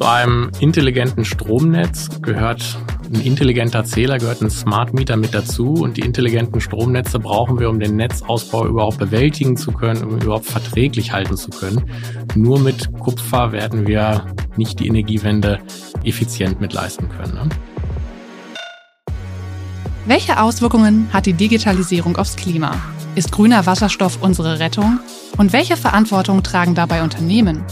Zu einem intelligenten Stromnetz gehört ein intelligenter Zähler, gehört ein Smart Meter mit dazu und die intelligenten Stromnetze brauchen wir, um den Netzausbau überhaupt bewältigen zu können, um überhaupt verträglich halten zu können. Nur mit Kupfer werden wir nicht die Energiewende effizient mitleisten können. Ne? Welche Auswirkungen hat die Digitalisierung aufs Klima? Ist grüner Wasserstoff unsere Rettung? Und welche Verantwortung tragen dabei Unternehmen?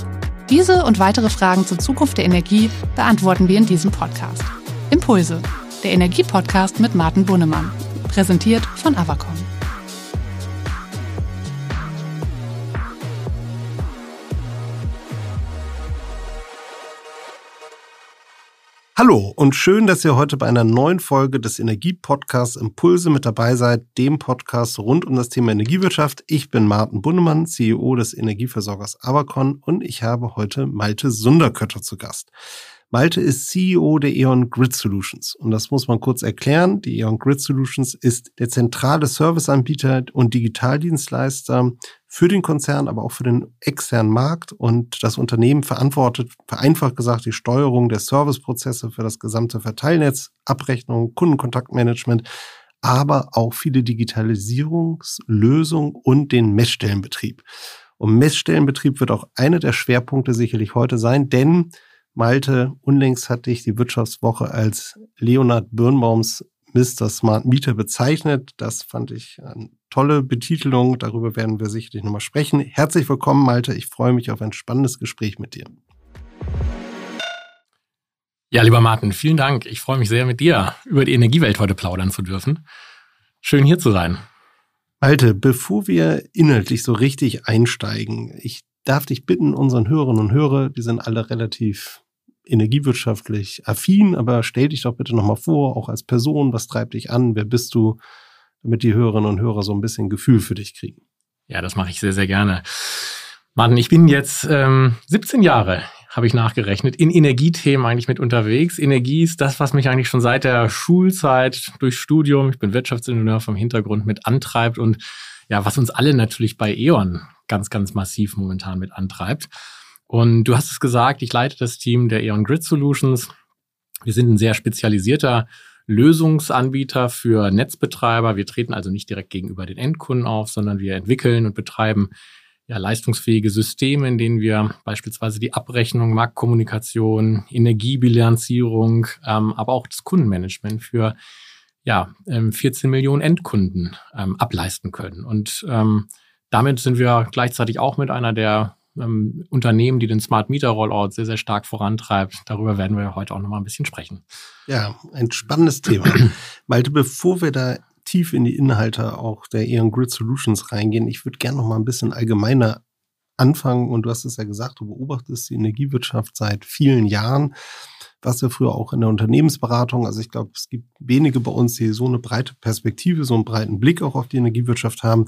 Diese und weitere Fragen zur Zukunft der Energie beantworten wir in diesem Podcast. Impulse, der Energiepodcast mit Martin Bunnemann. Präsentiert von Avacom. Hallo und schön, dass ihr heute bei einer neuen Folge des Energiepodcasts Impulse mit dabei seid, dem Podcast rund um das Thema Energiewirtschaft. Ich bin Martin Bunnemann, CEO des Energieversorgers Avacon und ich habe heute Malte Sunderkötter zu Gast. Malte ist CEO der E.ON Grid Solutions. Und das muss man kurz erklären. Die E.ON Grid Solutions ist der zentrale Serviceanbieter und Digitaldienstleister für den Konzern, aber auch für den externen Markt. Und das Unternehmen verantwortet, vereinfacht gesagt, die Steuerung der Serviceprozesse für das gesamte Verteilnetz, Abrechnung, Kundenkontaktmanagement, aber auch viele Digitalisierungslösungen und den Messstellenbetrieb. Und Messstellenbetrieb wird auch einer der Schwerpunkte sicherlich heute sein, denn Malte, unlängst hatte ich die Wirtschaftswoche als Leonard Birnbaums Mr. Smart Meter bezeichnet. Das fand ich eine tolle Betitelung. Darüber werden wir sicherlich nochmal sprechen. Herzlich willkommen, Malte. Ich freue mich auf ein spannendes Gespräch mit dir. Ja, lieber Martin, vielen Dank. Ich freue mich sehr, mit dir über die Energiewelt heute plaudern zu dürfen. Schön hier zu sein. Malte, bevor wir inhaltlich so richtig einsteigen, ich darf dich bitten, unseren Hörerinnen und Hörer, die sind alle relativ energiewirtschaftlich affin, aber stell dich doch bitte nochmal vor, auch als Person, was treibt dich an, wer bist du, damit die Hörerinnen und Hörer so ein bisschen Gefühl für dich kriegen. Ja, das mache ich sehr, sehr gerne. Martin, ich bin jetzt ähm, 17 Jahre, habe ich nachgerechnet, in Energiethemen eigentlich mit unterwegs. Energie ist das, was mich eigentlich schon seit der Schulzeit durch Studium, ich bin Wirtschaftsingenieur vom Hintergrund mit antreibt und ja, was uns alle natürlich bei E.ON ganz, ganz massiv momentan mit antreibt. Und du hast es gesagt, ich leite das Team der E.ON Grid Solutions. Wir sind ein sehr spezialisierter Lösungsanbieter für Netzbetreiber. Wir treten also nicht direkt gegenüber den Endkunden auf, sondern wir entwickeln und betreiben ja, leistungsfähige Systeme, in denen wir beispielsweise die Abrechnung, Marktkommunikation, Energiebilanzierung, ähm, aber auch das Kundenmanagement für ja, 14 ähm, Millionen Endkunden ähm, ableisten können. Und ähm, damit sind wir gleichzeitig auch mit einer der ähm, Unternehmen, die den Smart Meter Rollout sehr, sehr stark vorantreibt. Darüber werden wir heute auch noch mal ein bisschen sprechen. Ja, ein spannendes Thema. Malte, bevor wir da tief in die Inhalte auch der Eon Grid Solutions reingehen, ich würde gerne noch mal ein bisschen allgemeiner anfangen. Und du hast es ja gesagt, du beobachtest die Energiewirtschaft seit vielen Jahren was wir früher auch in der Unternehmensberatung. Also ich glaube, es gibt wenige bei uns, die so eine breite Perspektive, so einen breiten Blick auch auf die Energiewirtschaft haben.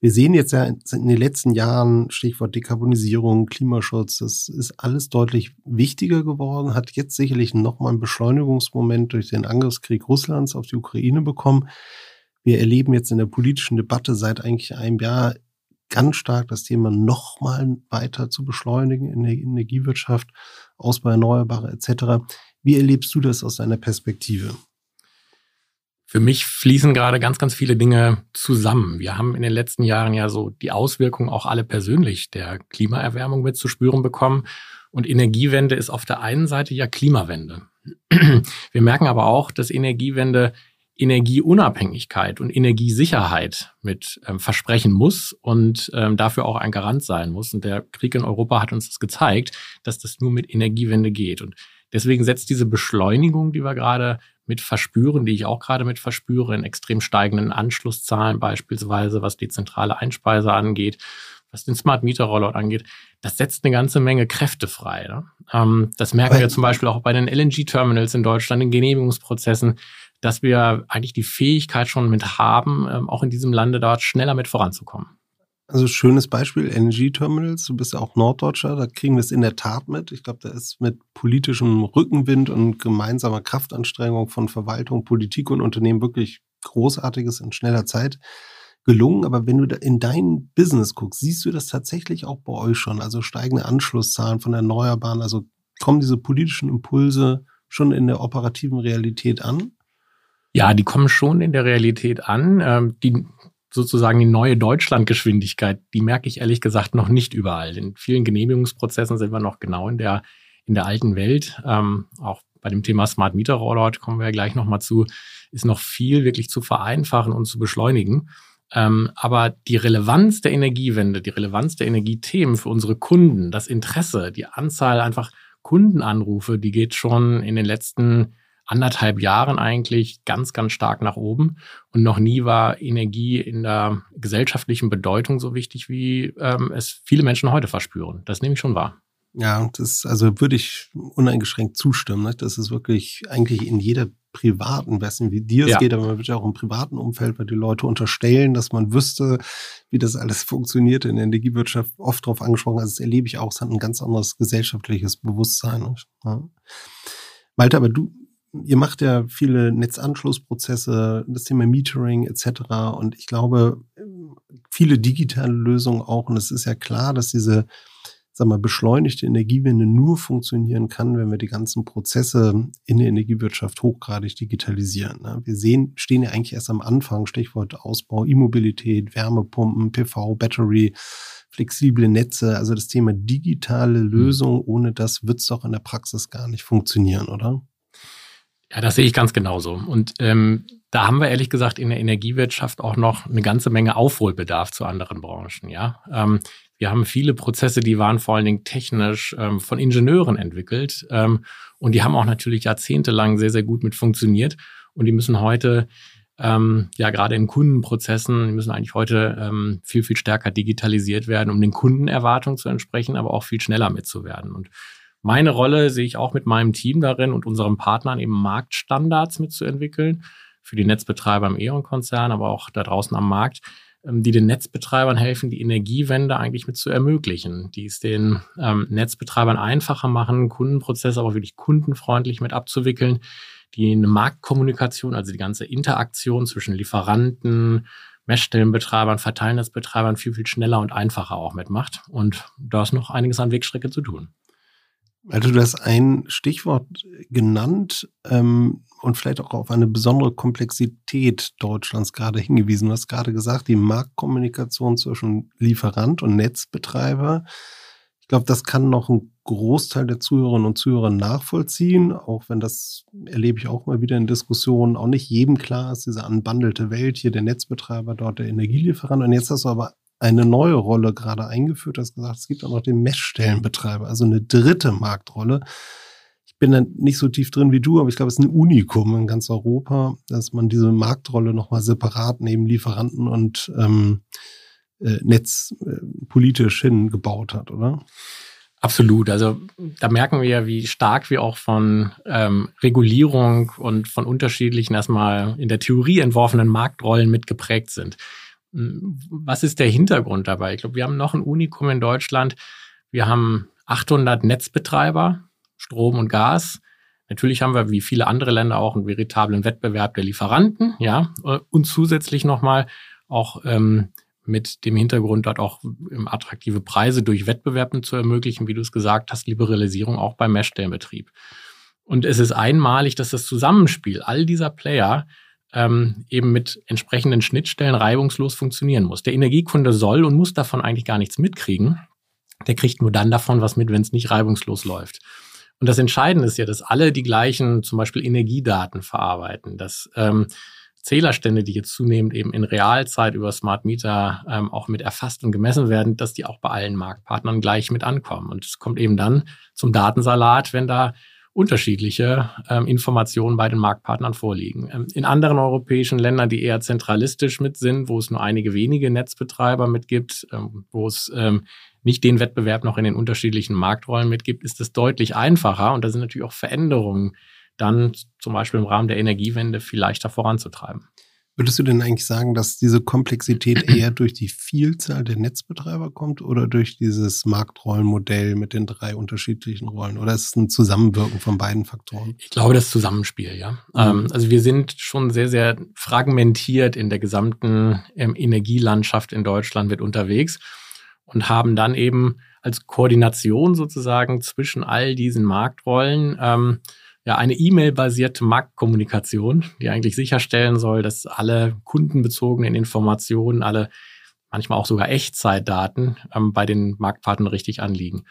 Wir sehen jetzt ja in den letzten Jahren, Stichwort Dekarbonisierung, Klimaschutz, das ist alles deutlich wichtiger geworden, hat jetzt sicherlich nochmal einen Beschleunigungsmoment durch den Angriffskrieg Russlands auf die Ukraine bekommen. Wir erleben jetzt in der politischen Debatte seit eigentlich einem Jahr ganz stark das Thema nochmal weiter zu beschleunigen in der Energiewirtschaft, Ausbau Erneuerbare etc. Wie erlebst du das aus deiner Perspektive? Für mich fließen gerade ganz, ganz viele Dinge zusammen. Wir haben in den letzten Jahren ja so die Auswirkungen auch alle persönlich der Klimaerwärmung mit zu spüren bekommen. Und Energiewende ist auf der einen Seite ja Klimawende. Wir merken aber auch, dass Energiewende Energieunabhängigkeit und Energiesicherheit mit ähm, versprechen muss und ähm, dafür auch ein Garant sein muss. Und der Krieg in Europa hat uns das gezeigt, dass das nur mit Energiewende geht. Und deswegen setzt diese Beschleunigung, die wir gerade mit verspüren, die ich auch gerade mit verspüre, in extrem steigenden Anschlusszahlen beispielsweise, was die zentrale Einspeise angeht, was den Smart Meter Rollout angeht, das setzt eine ganze Menge Kräfte frei. Ne? Ähm, das merken Weil, wir zum Beispiel auch bei den LNG-Terminals in Deutschland, in Genehmigungsprozessen, dass wir eigentlich die Fähigkeit schon mit haben, ähm, auch in diesem Lande dort schneller mit voranzukommen. Also schönes Beispiel, LNG-Terminals. Du bist ja auch Norddeutscher, da kriegen wir es in der Tat mit. Ich glaube, da ist mit politischem Rückenwind und gemeinsamer Kraftanstrengung von Verwaltung, Politik und Unternehmen wirklich Großartiges in schneller Zeit gelungen. Aber wenn du in dein Business guckst, siehst du das tatsächlich auch bei euch schon? Also steigende Anschlusszahlen von Erneuerbaren, also kommen diese politischen Impulse schon in der operativen Realität an? Ja, die kommen schon in der Realität an. Ähm, die sozusagen die neue Deutschlandgeschwindigkeit, die merke ich ehrlich gesagt noch nicht überall. In vielen Genehmigungsprozessen sind wir noch genau in der, in der alten Welt. Ähm, auch bei dem Thema Smart Meter Rollout kommen wir ja gleich nochmal zu, ist noch viel wirklich zu vereinfachen und zu beschleunigen. Ähm, aber die Relevanz der Energiewende, die Relevanz der Energiethemen für unsere Kunden, das Interesse, die Anzahl einfach Kundenanrufe, die geht schon in den letzten anderthalb Jahren eigentlich ganz, ganz stark nach oben. Und noch nie war Energie in der gesellschaftlichen Bedeutung so wichtig, wie ähm, es viele Menschen heute verspüren. Das nehme ich schon wahr. Ja, das also würde ich uneingeschränkt zustimmen. Ne? Das ist wirklich eigentlich in jeder privaten, wissen wie dir es ja. geht, aber man wird ja auch im privaten Umfeld, weil die Leute unterstellen, dass man wüsste, wie das alles funktioniert in der Energiewirtschaft, oft darauf angesprochen. Also das erlebe ich auch, es hat ein ganz anderes gesellschaftliches Bewusstsein. Ne? Ja. Malte, aber du, ihr macht ja viele Netzanschlussprozesse, das Thema Metering etc. Und ich glaube, viele digitale Lösungen auch. Und es ist ja klar, dass diese sag mal, beschleunigte Energiewende nur funktionieren kann, wenn wir die ganzen Prozesse in der Energiewirtschaft hochgradig digitalisieren. Ne? Wir sehen, stehen ja eigentlich erst am Anfang, Stichwort Ausbau, E-Mobilität, Wärmepumpen, PV, Battery, flexible Netze, also das Thema digitale mhm. Lösung, ohne das wird es doch in der Praxis gar nicht funktionieren, oder? Ja, das sehe ich ganz genauso. Und ähm, da haben wir ehrlich gesagt in der Energiewirtschaft auch noch eine ganze Menge Aufholbedarf zu anderen Branchen. Ja, ähm, wir haben viele Prozesse, die waren vor allen Dingen technisch ähm, von Ingenieuren entwickelt ähm, und die haben auch natürlich jahrzehntelang sehr sehr gut mit funktioniert und die müssen heute ähm, ja gerade in Kundenprozessen die müssen eigentlich heute ähm, viel viel stärker digitalisiert werden, um den Kundenerwartungen zu entsprechen, aber auch viel schneller mitzuwerden und meine Rolle sehe ich auch mit meinem Team darin und unseren Partnern eben Marktstandards mitzuentwickeln für die Netzbetreiber im E.ON-Konzern, aber auch da draußen am Markt, ähm, die den Netzbetreibern helfen, die Energiewende eigentlich mit zu ermöglichen, die es den ähm, Netzbetreibern einfacher machen, Kundenprozesse aber wirklich kundenfreundlich mit abzuwickeln, die eine Marktkommunikation, also die ganze Interaktion zwischen Lieferanten, Messstellenbetreibern, Verteilnetzbetreibern viel, viel schneller und einfacher auch mitmacht. Und da ist noch einiges an Wegstrecke zu tun. Also du hast ein Stichwort genannt ähm, und vielleicht auch auf eine besondere Komplexität Deutschlands gerade hingewiesen. Du hast gerade gesagt, die Marktkommunikation zwischen Lieferant und Netzbetreiber. Ich glaube, das kann noch ein Großteil der Zuhörerinnen und Zuhörer nachvollziehen, auch wenn das erlebe ich auch mal wieder in Diskussionen, auch nicht jedem klar ist, diese anbandelte Welt, hier der Netzbetreiber, dort der Energielieferant. Und jetzt hast du aber eine neue Rolle gerade eingeführt. Hast gesagt, es gibt auch noch den Messstellenbetreiber, also eine dritte Marktrolle. Ich bin da nicht so tief drin wie du, aber ich glaube, es ist ein Unikum in ganz Europa, dass man diese Marktrolle nochmal separat neben Lieferanten und ähm, äh, Netz äh, politisch hingebaut hat, oder? Absolut. Also da merken wir ja, wie stark wir auch von ähm, Regulierung und von unterschiedlichen erstmal in der Theorie entworfenen Marktrollen mitgeprägt sind. Hm, was ist der Hintergrund dabei? Ich glaube, wir haben noch ein Unikum in Deutschland. Wir haben 800 Netzbetreiber, Strom und Gas. Natürlich haben wir wie viele andere Länder auch einen veritablen Wettbewerb der Lieferanten, ja, und zusätzlich nochmal auch ähm, mit dem Hintergrund dort auch attraktive Preise durch Wettbewerben zu ermöglichen, wie du es gesagt hast, Liberalisierung auch beim Messstellenbetrieb. Und es ist einmalig, dass das Zusammenspiel all dieser Player ähm, eben mit entsprechenden Schnittstellen reibungslos funktionieren muss. Der Energiekunde soll und muss davon eigentlich gar nichts mitkriegen. Der kriegt nur dann davon was mit, wenn es nicht reibungslos läuft. Und das Entscheidende ist ja, dass alle die gleichen zum Beispiel Energiedaten verarbeiten, dass ähm, Zählerstände, die jetzt zunehmend eben in Realzeit über Smart Meter ähm, auch mit erfasst und gemessen werden, dass die auch bei allen Marktpartnern gleich mit ankommen. Und es kommt eben dann zum Datensalat, wenn da unterschiedliche ähm, Informationen bei den Marktpartnern vorliegen. Ähm, in anderen europäischen Ländern, die eher zentralistisch mit sind, wo es nur einige wenige Netzbetreiber mitgibt, ähm, wo es ähm, nicht den Wettbewerb noch in den unterschiedlichen Marktrollen mitgibt, ist es deutlich einfacher und da sind natürlich auch Veränderungen dann zum Beispiel im Rahmen der Energiewende viel leichter voranzutreiben. Würdest du denn eigentlich sagen, dass diese Komplexität eher durch die Vielzahl der Netzbetreiber kommt oder durch dieses Marktrollenmodell mit den drei unterschiedlichen Rollen? Oder ist es ein Zusammenwirken von beiden Faktoren? Ich glaube, das Zusammenspiel, ja. Mhm. Ähm, also wir sind schon sehr, sehr fragmentiert in der gesamten ähm, Energielandschaft in Deutschland mit unterwegs und haben dann eben als Koordination sozusagen zwischen all diesen Marktrollen ähm, ja eine E-Mail-basierte Marktkommunikation, die eigentlich sicherstellen soll, dass alle kundenbezogenen Informationen, alle manchmal auch sogar Echtzeitdaten ähm, bei den Marktpartnern richtig anliegen.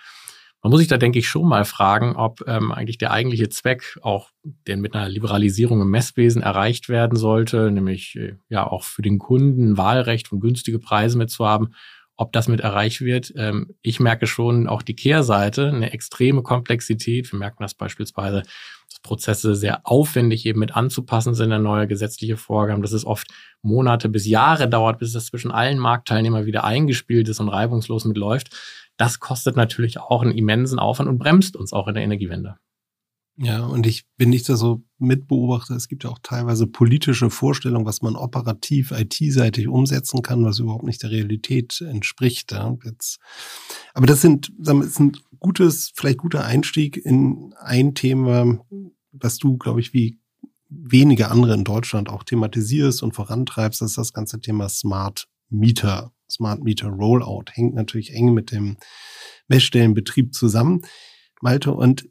Man muss sich da, denke ich, schon mal fragen, ob ähm, eigentlich der eigentliche Zweck, auch der mit einer Liberalisierung im Messwesen erreicht werden sollte, nämlich äh, ja auch für den Kunden Wahlrecht und günstige Preise mitzuhaben, ob das mit erreicht wird. Ähm, ich merke schon auch die Kehrseite, eine extreme Komplexität. Wir merken das beispielsweise, Prozesse sehr aufwendig eben mit anzupassen sind an neue gesetzliche Vorgaben, dass es oft Monate bis Jahre dauert, bis das zwischen allen Marktteilnehmern wieder eingespielt ist und reibungslos mitläuft. Das kostet natürlich auch einen immensen Aufwand und bremst uns auch in der Energiewende. Ja, und ich, bin nicht so mitbeobachte, es gibt ja auch teilweise politische Vorstellungen, was man operativ IT-seitig umsetzen kann, was überhaupt nicht der Realität entspricht. Ja. Jetzt, aber das sind, das ist ein gutes, vielleicht guter Einstieg in ein Thema, was du, glaube ich, wie wenige andere in Deutschland auch thematisierst und vorantreibst, das ist das ganze Thema Smart Meter. Smart Meter Rollout hängt natürlich eng mit dem Messstellenbetrieb zusammen. Malte, und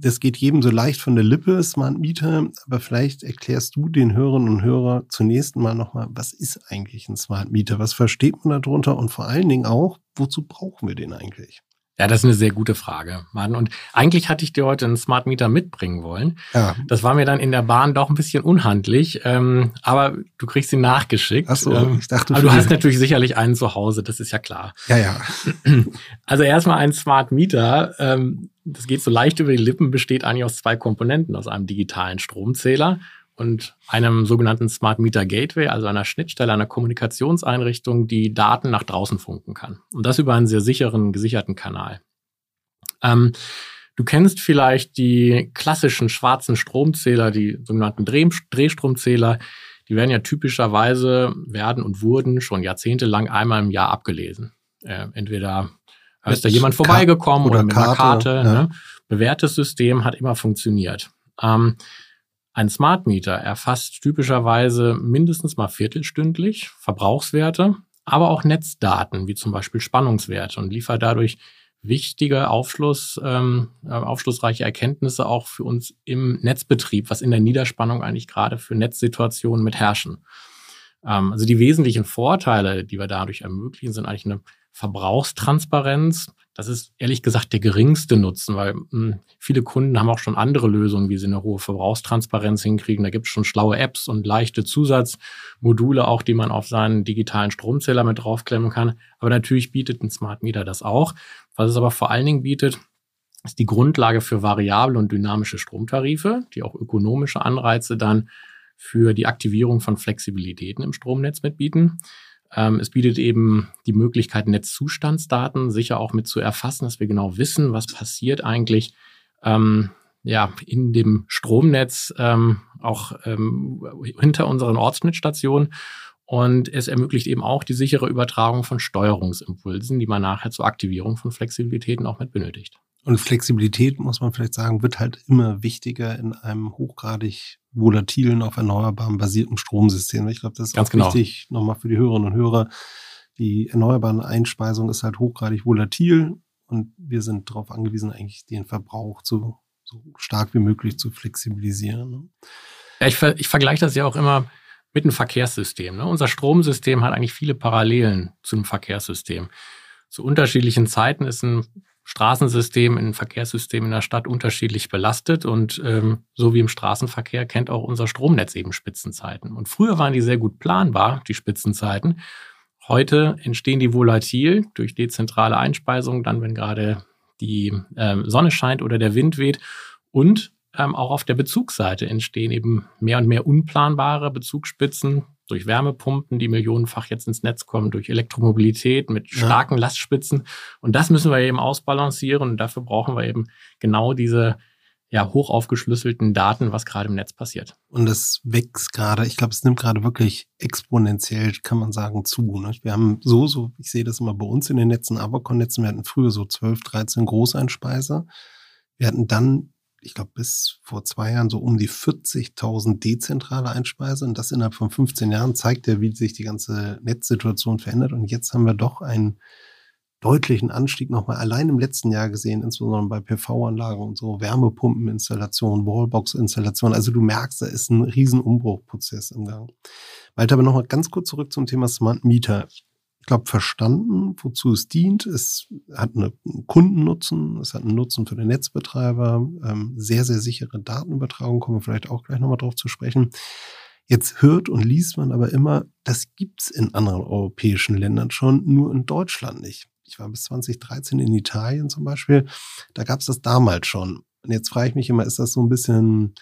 das geht jedem so leicht von der Lippe, Smart Meter, aber vielleicht erklärst du den Hörerinnen und Hörern zunächst mal nochmal, was ist eigentlich ein Smart Meter? Was versteht man darunter? Und vor allen Dingen auch, wozu brauchen wir den eigentlich? Ja, das ist eine sehr gute Frage, Mann. Und eigentlich hatte ich dir heute einen Smart Meter mitbringen wollen. Ja. Das war mir dann in der Bahn doch ein bisschen unhandlich, ähm, aber du kriegst ihn nachgeschickt. Ach so, ähm, ich dachte. Aber du hast natürlich sicherlich einen zu Hause, das ist ja klar. Ja, ja. Also erstmal ein Smart Meter. Ähm, das geht so leicht über die Lippen, besteht eigentlich aus zwei Komponenten, aus einem digitalen Stromzähler und einem sogenannten Smart Meter Gateway, also einer Schnittstelle, einer Kommunikationseinrichtung, die Daten nach draußen funken kann. Und das über einen sehr sicheren, gesicherten Kanal. Ähm, du kennst vielleicht die klassischen schwarzen Stromzähler, die sogenannten Dreh Drehstromzähler. Die werden ja typischerweise, werden und wurden schon jahrzehntelang einmal im Jahr abgelesen. Äh, entweder ist da jemand vorbeigekommen oder, oder mit einer Karte. Ja. Ne? Bewährtes System hat immer funktioniert. Ähm, ein Smart Meter erfasst typischerweise mindestens mal viertelstündlich Verbrauchswerte, aber auch Netzdaten, wie zum Beispiel Spannungswerte und liefert dadurch wichtige Aufschluss, ähm, äh, aufschlussreiche Erkenntnisse auch für uns im Netzbetrieb, was in der Niederspannung eigentlich gerade für Netzsituationen mit herrschen. Ähm, also die wesentlichen Vorteile, die wir dadurch ermöglichen, sind eigentlich eine Verbrauchstransparenz, das ist ehrlich gesagt der geringste Nutzen, weil hm, viele Kunden haben auch schon andere Lösungen, wie sie eine hohe Verbrauchstransparenz hinkriegen. Da gibt es schon schlaue Apps und leichte Zusatzmodule auch, die man auf seinen digitalen Stromzähler mit draufklemmen kann. Aber natürlich bietet ein Smart Meter das auch. Was es aber vor allen Dingen bietet, ist die Grundlage für variable und dynamische Stromtarife, die auch ökonomische Anreize dann für die Aktivierung von Flexibilitäten im Stromnetz mitbieten. Ähm, es bietet eben die Möglichkeit, Netzzustandsdaten sicher auch mit zu erfassen, dass wir genau wissen, was passiert eigentlich ähm, ja, in dem Stromnetz, ähm, auch ähm, hinter unseren Ortsschnittstationen. Und es ermöglicht eben auch die sichere Übertragung von Steuerungsimpulsen, die man nachher zur Aktivierung von Flexibilitäten auch mit benötigt. Und Flexibilität, muss man vielleicht sagen, wird halt immer wichtiger in einem hochgradig volatilen, auf erneuerbaren basierten Stromsystem. Ich glaube, das ist Ganz genau. wichtig, nochmal für die Hörerinnen und Hörer. Die erneuerbare Einspeisung ist halt hochgradig volatil und wir sind darauf angewiesen, eigentlich den Verbrauch zu, so stark wie möglich zu flexibilisieren. Ne? Ja, ich, ich vergleiche das ja auch immer mit einem Verkehrssystem. Ne? Unser Stromsystem hat eigentlich viele Parallelen zu einem Verkehrssystem. Zu unterschiedlichen Zeiten ist ein Straßensystem, ein Verkehrssystem in der Stadt unterschiedlich belastet. Und ähm, so wie im Straßenverkehr kennt auch unser Stromnetz eben Spitzenzeiten. Und früher waren die sehr gut planbar, die Spitzenzeiten. Heute entstehen die volatil durch dezentrale Einspeisung, dann wenn gerade die ähm, Sonne scheint oder der Wind weht. Und ähm, auch auf der Bezugsseite entstehen eben mehr und mehr unplanbare Bezugsspitzen durch Wärmepumpen, die millionenfach jetzt ins Netz kommen, durch Elektromobilität mit starken ja. Lastspitzen. Und das müssen wir eben ausbalancieren. Und dafür brauchen wir eben genau diese ja, hoch aufgeschlüsselten Daten, was gerade im Netz passiert. Und es wächst gerade, ich glaube, es nimmt gerade wirklich exponentiell, kann man sagen, zu. Ne? Wir haben so, so, ich sehe das immer bei uns in den Netzen, Avacon-Netzen, wir hatten früher so 12, 13 Großeinspeiser. Wir hatten dann ich glaube, bis vor zwei Jahren so um die 40.000 dezentrale Einspeise. Und das innerhalb von 15 Jahren zeigt ja, wie sich die ganze Netzsituation verändert. Und jetzt haben wir doch ein deutlichen Anstieg nochmal allein im letzten Jahr gesehen, insbesondere bei PV-Anlagen und so, Wärmepumpeninstallationen, Wallbox-Installationen. Also du merkst, da ist ein riesen Umbruchprozess im Gang. Walter, aber nochmal ganz kurz zurück zum Thema Smart Meter. Ich glaube, verstanden, wozu es dient. Es hat einen Kundennutzen, es hat einen Nutzen für den Netzbetreiber, ähm, sehr, sehr sichere Datenübertragung, kommen wir vielleicht auch gleich nochmal drauf zu sprechen. Jetzt hört und liest man aber immer, das gibt's in anderen europäischen Ländern schon, nur in Deutschland nicht. Ich war bis 2013 in Italien zum Beispiel, da gab's das damals schon. Und jetzt frage ich mich immer, ist das so ein bisschen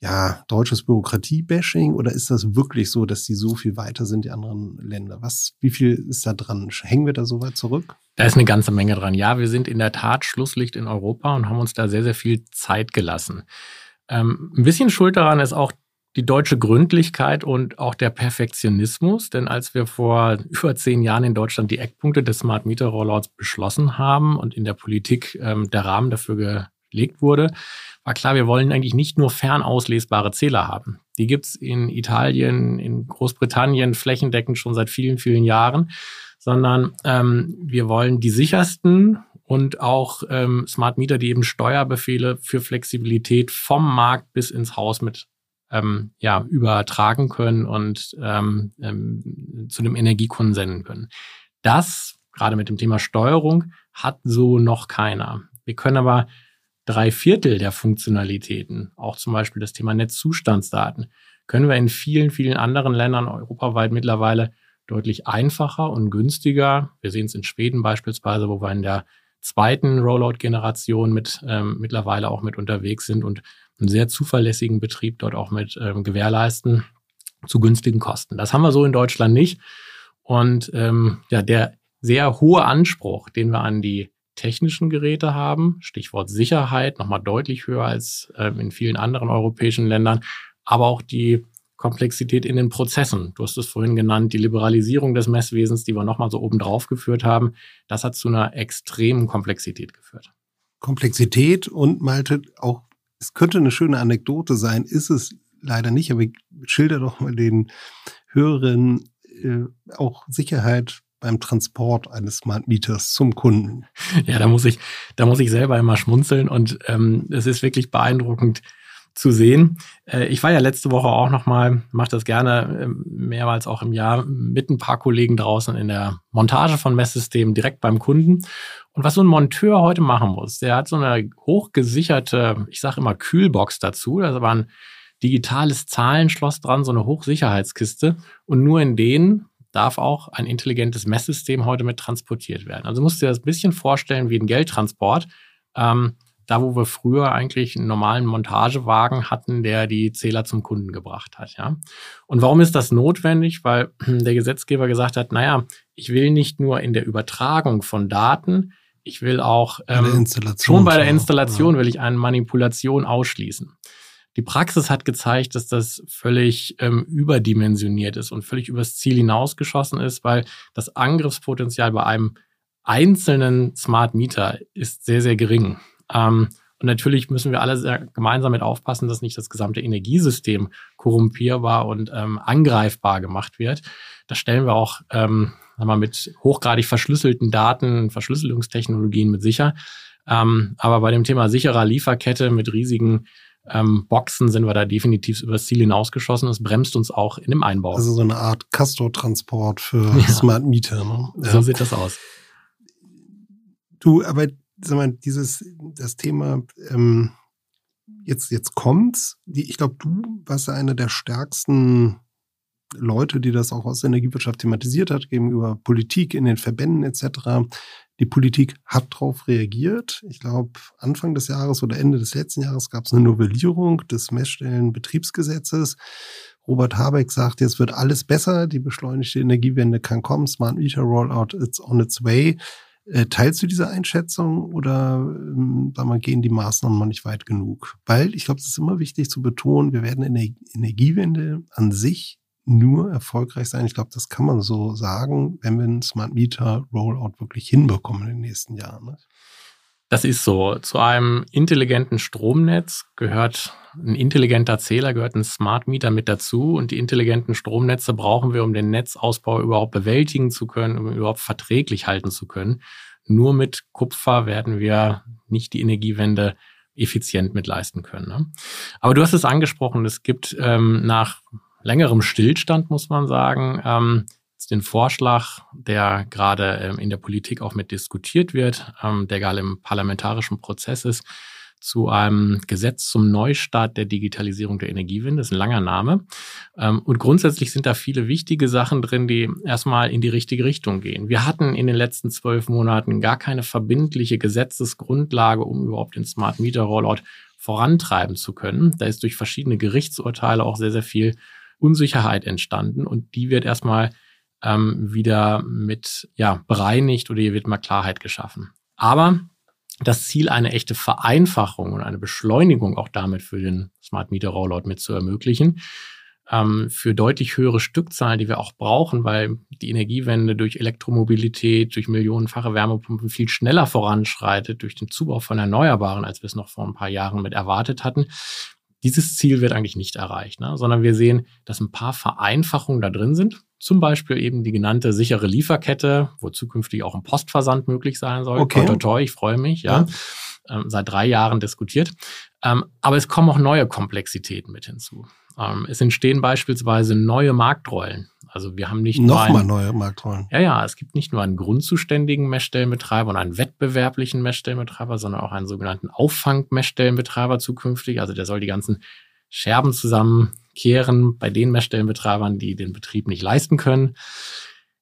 ja, deutsches Bürokratie-Bashing oder ist das wirklich so, dass die so viel weiter sind, die anderen Länder? Was, wie viel ist da dran? Hängen wir da so weit zurück? Da ist eine ganze Menge dran. Ja, wir sind in der Tat Schlusslicht in Europa und haben uns da sehr, sehr viel Zeit gelassen. Ähm, ein bisschen schuld daran ist auch die deutsche Gründlichkeit und auch der Perfektionismus. Denn als wir vor über zehn Jahren in Deutschland die Eckpunkte des Smart Meter Rollouts beschlossen haben und in der Politik ähm, der Rahmen dafür gelegt wurde, war klar, wir wollen eigentlich nicht nur fernauslesbare Zähler haben. Die gibt's in Italien, in Großbritannien flächendeckend schon seit vielen, vielen Jahren, sondern ähm, wir wollen die sichersten und auch ähm, Smart Meter, die eben Steuerbefehle für Flexibilität vom Markt bis ins Haus mit ähm, ja, übertragen können und ähm, ähm, zu dem Energiekunden senden können. Das, gerade mit dem Thema Steuerung, hat so noch keiner. Wir können aber drei Viertel der Funktionalitäten, auch zum Beispiel das Thema Netzzustandsdaten, können wir in vielen, vielen anderen Ländern europaweit mittlerweile deutlich einfacher und günstiger. Wir sehen es in Schweden beispielsweise, wo wir in der zweiten Rollout-Generation mit ähm, mittlerweile auch mit unterwegs sind und einen sehr zuverlässigen Betrieb dort auch mit ähm, gewährleisten zu günstigen Kosten. Das haben wir so in Deutschland nicht. Und ähm, ja, der sehr hohe Anspruch, den wir an die technischen Geräte haben, Stichwort Sicherheit, nochmal deutlich höher als ähm, in vielen anderen europäischen Ländern, aber auch die Komplexität in den Prozessen. Du hast es vorhin genannt, die Liberalisierung des Messwesens, die wir nochmal so oben drauf geführt haben, das hat zu einer extremen Komplexität geführt. Komplexität und Malte, auch es könnte eine schöne Anekdote sein, ist es leider nicht, aber ich schilder doch mal den Hörerinnen äh, auch Sicherheit beim Transport eines Smart Meters zum Kunden. Ja, da muss ich, da muss ich selber immer schmunzeln und ähm, es ist wirklich beeindruckend zu sehen. Äh, ich war ja letzte Woche auch nochmal, mache das gerne äh, mehrmals auch im Jahr mit ein paar Kollegen draußen in der Montage von Messsystemen direkt beim Kunden. Und was so ein Monteur heute machen muss, der hat so eine hochgesicherte, ich sage immer Kühlbox dazu. Da war ein digitales Zahlenschloss dran, so eine Hochsicherheitskiste. Und nur in denen darf auch ein intelligentes Messsystem heute mit transportiert werden. Also musst du dir das ein bisschen vorstellen wie ein Geldtransport. Ähm, da, wo wir früher eigentlich einen normalen Montagewagen hatten, der die Zähler zum Kunden gebracht hat. Ja. Und warum ist das notwendig? Weil der Gesetzgeber gesagt hat, naja, ich will nicht nur in der Übertragung von Daten, ich will auch ähm, bei schon bei der Installation ja. will ich eine Manipulation ausschließen. Die Praxis hat gezeigt, dass das völlig ähm, überdimensioniert ist und völlig übers Ziel hinausgeschossen ist, weil das Angriffspotenzial bei einem einzelnen Smart Meter ist sehr, sehr gering. Ähm, und natürlich müssen wir alle gemeinsam mit aufpassen, dass nicht das gesamte Energiesystem korrumpierbar und ähm, angreifbar gemacht wird. Das stellen wir auch ähm, mit hochgradig verschlüsselten Daten, Verschlüsselungstechnologien mit sicher. Ähm, aber bei dem Thema sicherer Lieferkette mit riesigen ähm, Boxen sind wir da definitiv übers Ziel hinausgeschossen. Es bremst uns auch in dem Einbau. Also so eine Art Castor-Transport für ja. Smart Meter. Ne? Ja. So sieht das aus. Du, aber sag mal, dieses, das Thema, ähm, jetzt, jetzt kommt's. Die, ich glaube, du warst ja einer der stärksten Leute, die das auch aus der Energiewirtschaft thematisiert hat, gegenüber Politik in den Verbänden etc. Die Politik hat darauf reagiert. Ich glaube, Anfang des Jahres oder Ende des letzten Jahres gab es eine Novellierung des Messstellenbetriebsgesetzes. Robert Habeck sagt, jetzt wird alles besser, die beschleunigte Energiewende kann kommen, Smart Meter Rollout is on its way. Äh, teilst du diese Einschätzung oder ähm, sag mal, gehen die Maßnahmen noch nicht weit genug? Weil ich glaube, es ist immer wichtig zu betonen, wir werden in der Energiewende an sich nur erfolgreich sein. Ich glaube, das kann man so sagen, wenn wir einen Smart Meter Rollout wirklich hinbekommen in den nächsten Jahren. Ne? Das ist so. Zu einem intelligenten Stromnetz gehört ein intelligenter Zähler, gehört ein Smart Meter mit dazu. Und die intelligenten Stromnetze brauchen wir, um den Netzausbau überhaupt bewältigen zu können, um überhaupt verträglich halten zu können. Nur mit Kupfer werden wir nicht die Energiewende effizient mit leisten können. Ne? Aber du hast es angesprochen, es gibt ähm, nach längerem Stillstand, muss man sagen, ähm, den Vorschlag, der gerade ähm, in der Politik auch mit diskutiert wird, ähm, der gerade im parlamentarischen Prozess ist, zu einem Gesetz zum Neustart der Digitalisierung der Energiewende. Das ist ein langer Name. Ähm, und grundsätzlich sind da viele wichtige Sachen drin, die erstmal in die richtige Richtung gehen. Wir hatten in den letzten zwölf Monaten gar keine verbindliche Gesetzesgrundlage, um überhaupt den Smart Meter Rollout vorantreiben zu können. Da ist durch verschiedene Gerichtsurteile auch sehr, sehr viel Unsicherheit entstanden und die wird erstmal ähm, wieder mit ja, bereinigt oder hier wird mal Klarheit geschaffen. Aber das Ziel, eine echte Vereinfachung und eine Beschleunigung auch damit für den Smart Meter Rollout mit zu ermöglichen, ähm, für deutlich höhere Stückzahlen, die wir auch brauchen, weil die Energiewende durch Elektromobilität, durch millionenfache Wärmepumpen viel schneller voranschreitet, durch den Zubau von Erneuerbaren, als wir es noch vor ein paar Jahren mit erwartet hatten, dieses Ziel wird eigentlich nicht erreicht, ne? sondern wir sehen, dass ein paar Vereinfachungen da drin sind. Zum Beispiel eben die genannte sichere Lieferkette, wo zukünftig auch ein Postversand möglich sein soll. Okay. Toi, toi, toi, ich freue mich, ja. ja. Ähm, seit drei Jahren diskutiert. Ähm, aber es kommen auch neue Komplexitäten mit hinzu. Ähm, es entstehen beispielsweise neue Marktrollen. Also wir haben nicht Nochmal neue Marktrollen. Ja, ja, es gibt nicht nur einen grundzuständigen Messstellenbetreiber und einen wettbewerblichen Messstellenbetreiber, sondern auch einen sogenannten Auffang-Messstellenbetreiber zukünftig. Also der soll die ganzen Scherben zusammenkehren bei den Messstellenbetreibern, die den Betrieb nicht leisten können.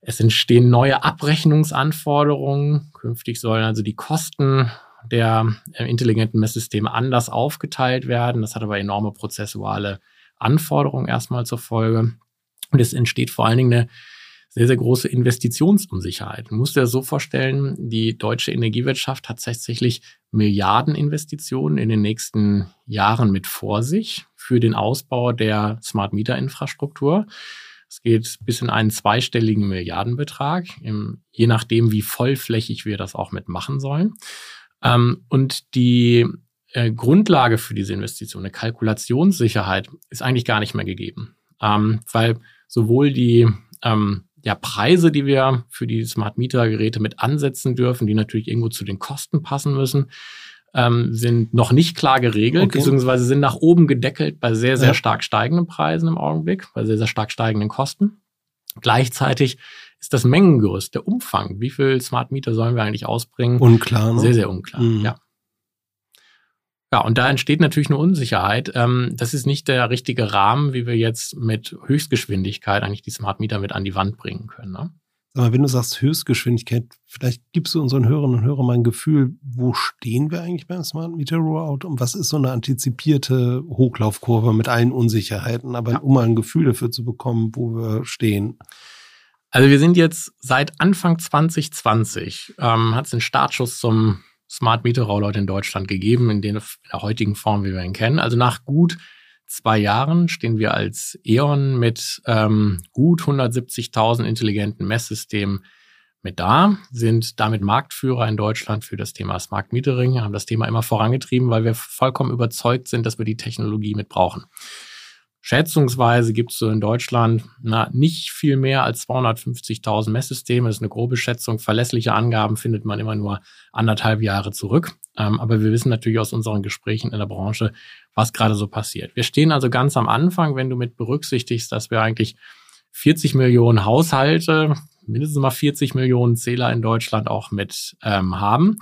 Es entstehen neue Abrechnungsanforderungen. Künftig sollen also die Kosten der äh, intelligenten Messsysteme anders aufgeteilt werden. Das hat aber enorme prozessuale Anforderungen erstmal zur Folge. Und es entsteht vor allen Dingen eine sehr, sehr große Investitionsunsicherheit. Man muss dir so vorstellen, die deutsche Energiewirtschaft hat tatsächlich Milliardeninvestitionen in den nächsten Jahren mit vor sich für den Ausbau der Smart Meter Infrastruktur. Es geht bis in einen zweistelligen Milliardenbetrag, je nachdem, wie vollflächig wir das auch mitmachen sollen. Ähm, und die äh, Grundlage für diese Investition, eine Kalkulationssicherheit, ist eigentlich gar nicht mehr gegeben. Ähm, weil sowohl die ähm, ja, Preise, die wir für die Smart Meter Geräte mit ansetzen dürfen, die natürlich irgendwo zu den Kosten passen müssen, ähm, sind noch nicht klar geregelt, okay. beziehungsweise sind nach oben gedeckelt bei sehr, sehr ja. stark steigenden Preisen im Augenblick, bei sehr, sehr stark steigenden Kosten. Gleichzeitig ist das Mengengerüst, der Umfang, wie viel Smart Meter sollen wir eigentlich ausbringen? Unklar. Ne? Sehr, sehr unklar, mhm. ja. Ja, und da entsteht natürlich eine Unsicherheit. Ähm, das ist nicht der richtige Rahmen, wie wir jetzt mit Höchstgeschwindigkeit eigentlich die Smart Meter mit an die Wand bringen können. Ne? Aber wenn du sagst Höchstgeschwindigkeit, vielleicht gibst du unseren Hörerinnen und Hörern mal ein Gefühl, wo stehen wir eigentlich beim Smart Meter Rollout und was ist so eine antizipierte Hochlaufkurve mit allen Unsicherheiten, aber ja. um mal ein Gefühl dafür zu bekommen, wo wir stehen. Also wir sind jetzt seit Anfang 2020, ähm, hat es einen Startschuss zum Smart Meter Rollout in Deutschland gegeben, in, in der heutigen Form, wie wir ihn kennen. Also nach gut zwei Jahren stehen wir als E.ON mit ähm, gut 170.000 intelligenten Messsystemen mit da, sind damit Marktführer in Deutschland für das Thema Smart Metering, haben das Thema immer vorangetrieben, weil wir vollkommen überzeugt sind, dass wir die Technologie mit brauchen. Schätzungsweise gibt es so in Deutschland na, nicht viel mehr als 250.000 Messsysteme. Das ist eine grobe Schätzung. Verlässliche Angaben findet man immer nur anderthalb Jahre zurück. Ähm, aber wir wissen natürlich aus unseren Gesprächen in der Branche, was gerade so passiert. Wir stehen also ganz am Anfang, wenn du mit berücksichtigst, dass wir eigentlich 40 Millionen Haushalte, mindestens mal 40 Millionen Zähler in Deutschland auch mit ähm, haben.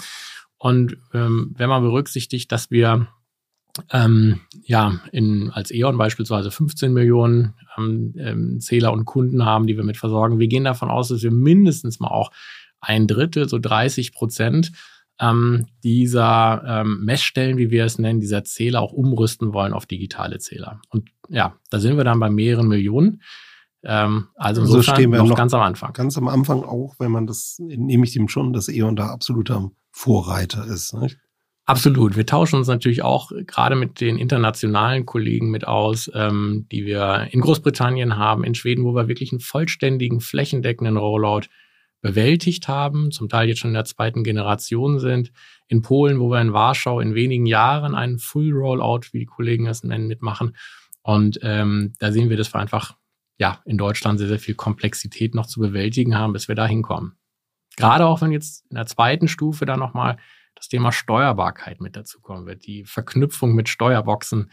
Und ähm, wenn man berücksichtigt, dass wir ähm, ja, in, als E.ON beispielsweise 15 Millionen ähm, ähm, Zähler und Kunden haben, die wir mit versorgen. Wir gehen davon aus, dass wir mindestens mal auch ein Drittel, so 30 Prozent ähm, dieser ähm, Messstellen, wie wir es nennen, dieser Zähler auch umrüsten wollen auf digitale Zähler. Und ja, da sind wir dann bei mehreren Millionen. Ähm, also insofern so stehen wir noch, noch ganz am Anfang. Ganz am Anfang auch, wenn man das, nehme ich dem schon, dass E.ON da absoluter Vorreiter ist. Nicht? Absolut. Wir tauschen uns natürlich auch gerade mit den internationalen Kollegen mit aus, ähm, die wir in Großbritannien haben, in Schweden, wo wir wirklich einen vollständigen, flächendeckenden Rollout bewältigt haben, zum Teil jetzt schon in der zweiten Generation sind. In Polen, wo wir in Warschau in wenigen Jahren einen Full Rollout, wie die Kollegen es nennen, mitmachen. Und ähm, da sehen wir, dass wir einfach ja in Deutschland sehr, sehr viel Komplexität noch zu bewältigen haben, bis wir da hinkommen. Gerade auch wenn jetzt in der zweiten Stufe dann nochmal das Thema Steuerbarkeit mit dazu kommen wird, die Verknüpfung mit Steuerboxen,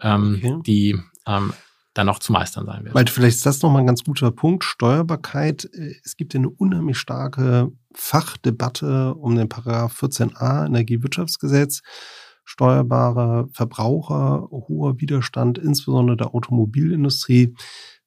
ähm, okay. die ähm, dann noch zu meistern sein wird. Weil vielleicht ist das nochmal ein ganz guter Punkt. Steuerbarkeit. Äh, es gibt ja eine unheimlich starke Fachdebatte um den Paragraph 14a Energiewirtschaftsgesetz. Steuerbare Verbraucher, hoher Widerstand, insbesondere der Automobilindustrie.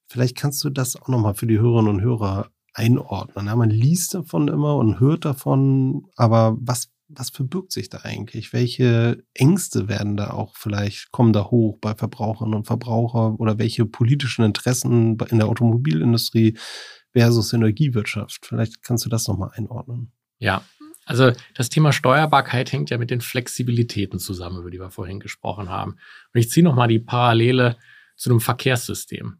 Vielleicht kannst du das auch nochmal für die Hörerinnen und Hörer einordnen. Ja, man liest davon immer und hört davon, aber was was verbirgt sich da eigentlich? Welche Ängste werden da auch vielleicht, kommen da hoch bei Verbraucherinnen und Verbrauchern oder welche politischen Interessen in der Automobilindustrie versus Energiewirtschaft? Vielleicht kannst du das nochmal einordnen. Ja, also das Thema Steuerbarkeit hängt ja mit den Flexibilitäten zusammen, über die wir vorhin gesprochen haben. Und ich ziehe nochmal die Parallele zu einem Verkehrssystem.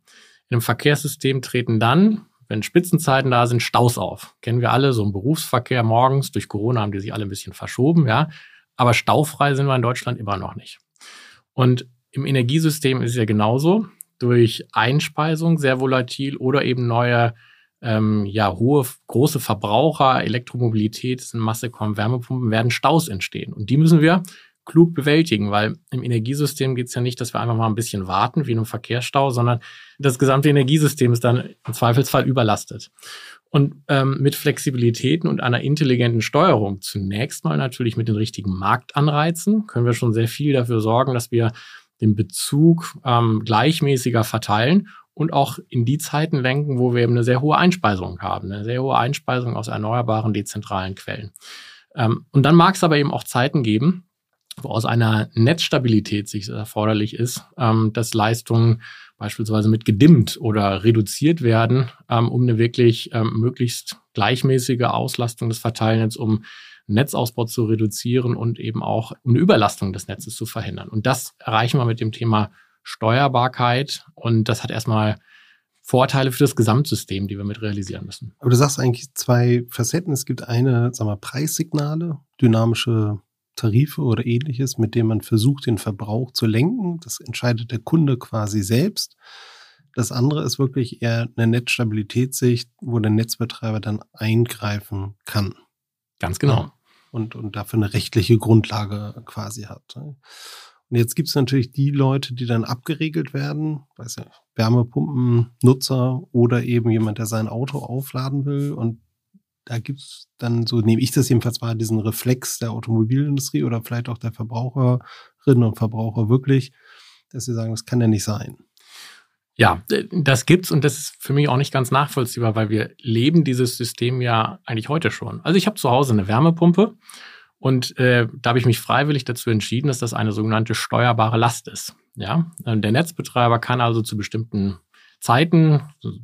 In einem Verkehrssystem treten dann wenn Spitzenzeiten da sind, Staus auf. Kennen wir alle, so ein Berufsverkehr morgens. Durch Corona haben die sich alle ein bisschen verschoben, ja. Aber staufrei sind wir in Deutschland immer noch nicht. Und im Energiesystem ist es ja genauso. Durch Einspeisung sehr volatil oder eben neue, ähm, ja, hohe, große Verbraucher, Elektromobilität, Masse kommen, Wärmepumpen, werden Staus entstehen. Und die müssen wir klug bewältigen, weil im Energiesystem geht es ja nicht, dass wir einfach mal ein bisschen warten, wie in einem Verkehrsstau, sondern das gesamte Energiesystem ist dann im Zweifelsfall überlastet. Und ähm, mit Flexibilitäten und einer intelligenten Steuerung, zunächst mal natürlich mit den richtigen Marktanreizen, können wir schon sehr viel dafür sorgen, dass wir den Bezug ähm, gleichmäßiger verteilen und auch in die Zeiten lenken, wo wir eben eine sehr hohe Einspeisung haben, eine sehr hohe Einspeisung aus erneuerbaren, dezentralen Quellen. Ähm, und dann mag es aber eben auch Zeiten geben, wo aus einer Netzstabilität sich erforderlich ist, ähm, dass Leistungen beispielsweise mit gedimmt oder reduziert werden, ähm, um eine wirklich ähm, möglichst gleichmäßige Auslastung des Verteilnetzes, um Netzausbau zu reduzieren und eben auch eine Überlastung des Netzes zu verhindern. Und das erreichen wir mit dem Thema Steuerbarkeit und das hat erstmal Vorteile für das Gesamtsystem, die wir mit realisieren müssen. Aber du sagst eigentlich zwei Facetten. Es gibt eine, sagen wir, Preissignale, dynamische Tarife oder ähnliches, mit dem man versucht, den Verbrauch zu lenken. Das entscheidet der Kunde quasi selbst. Das andere ist wirklich eher eine Netzstabilitätssicht, wo der Netzbetreiber dann eingreifen kann. Ganz genau. Und, und dafür eine rechtliche Grundlage quasi hat. Ne? Und jetzt gibt es natürlich die Leute, die dann abgeregelt werden, weiß ja, Wärmepumpennutzer oder eben jemand, der sein Auto aufladen will und da gibt es dann, so nehme ich das jedenfalls wahr, diesen Reflex der Automobilindustrie oder vielleicht auch der Verbraucherinnen und Verbraucher wirklich, dass sie sagen, das kann ja nicht sein. Ja, das gibt's und das ist für mich auch nicht ganz nachvollziehbar, weil wir leben dieses System ja eigentlich heute schon. Also ich habe zu Hause eine Wärmepumpe und äh, da habe ich mich freiwillig dazu entschieden, dass das eine sogenannte steuerbare Last ist. Ja, der Netzbetreiber kann also zu bestimmten Zeiten,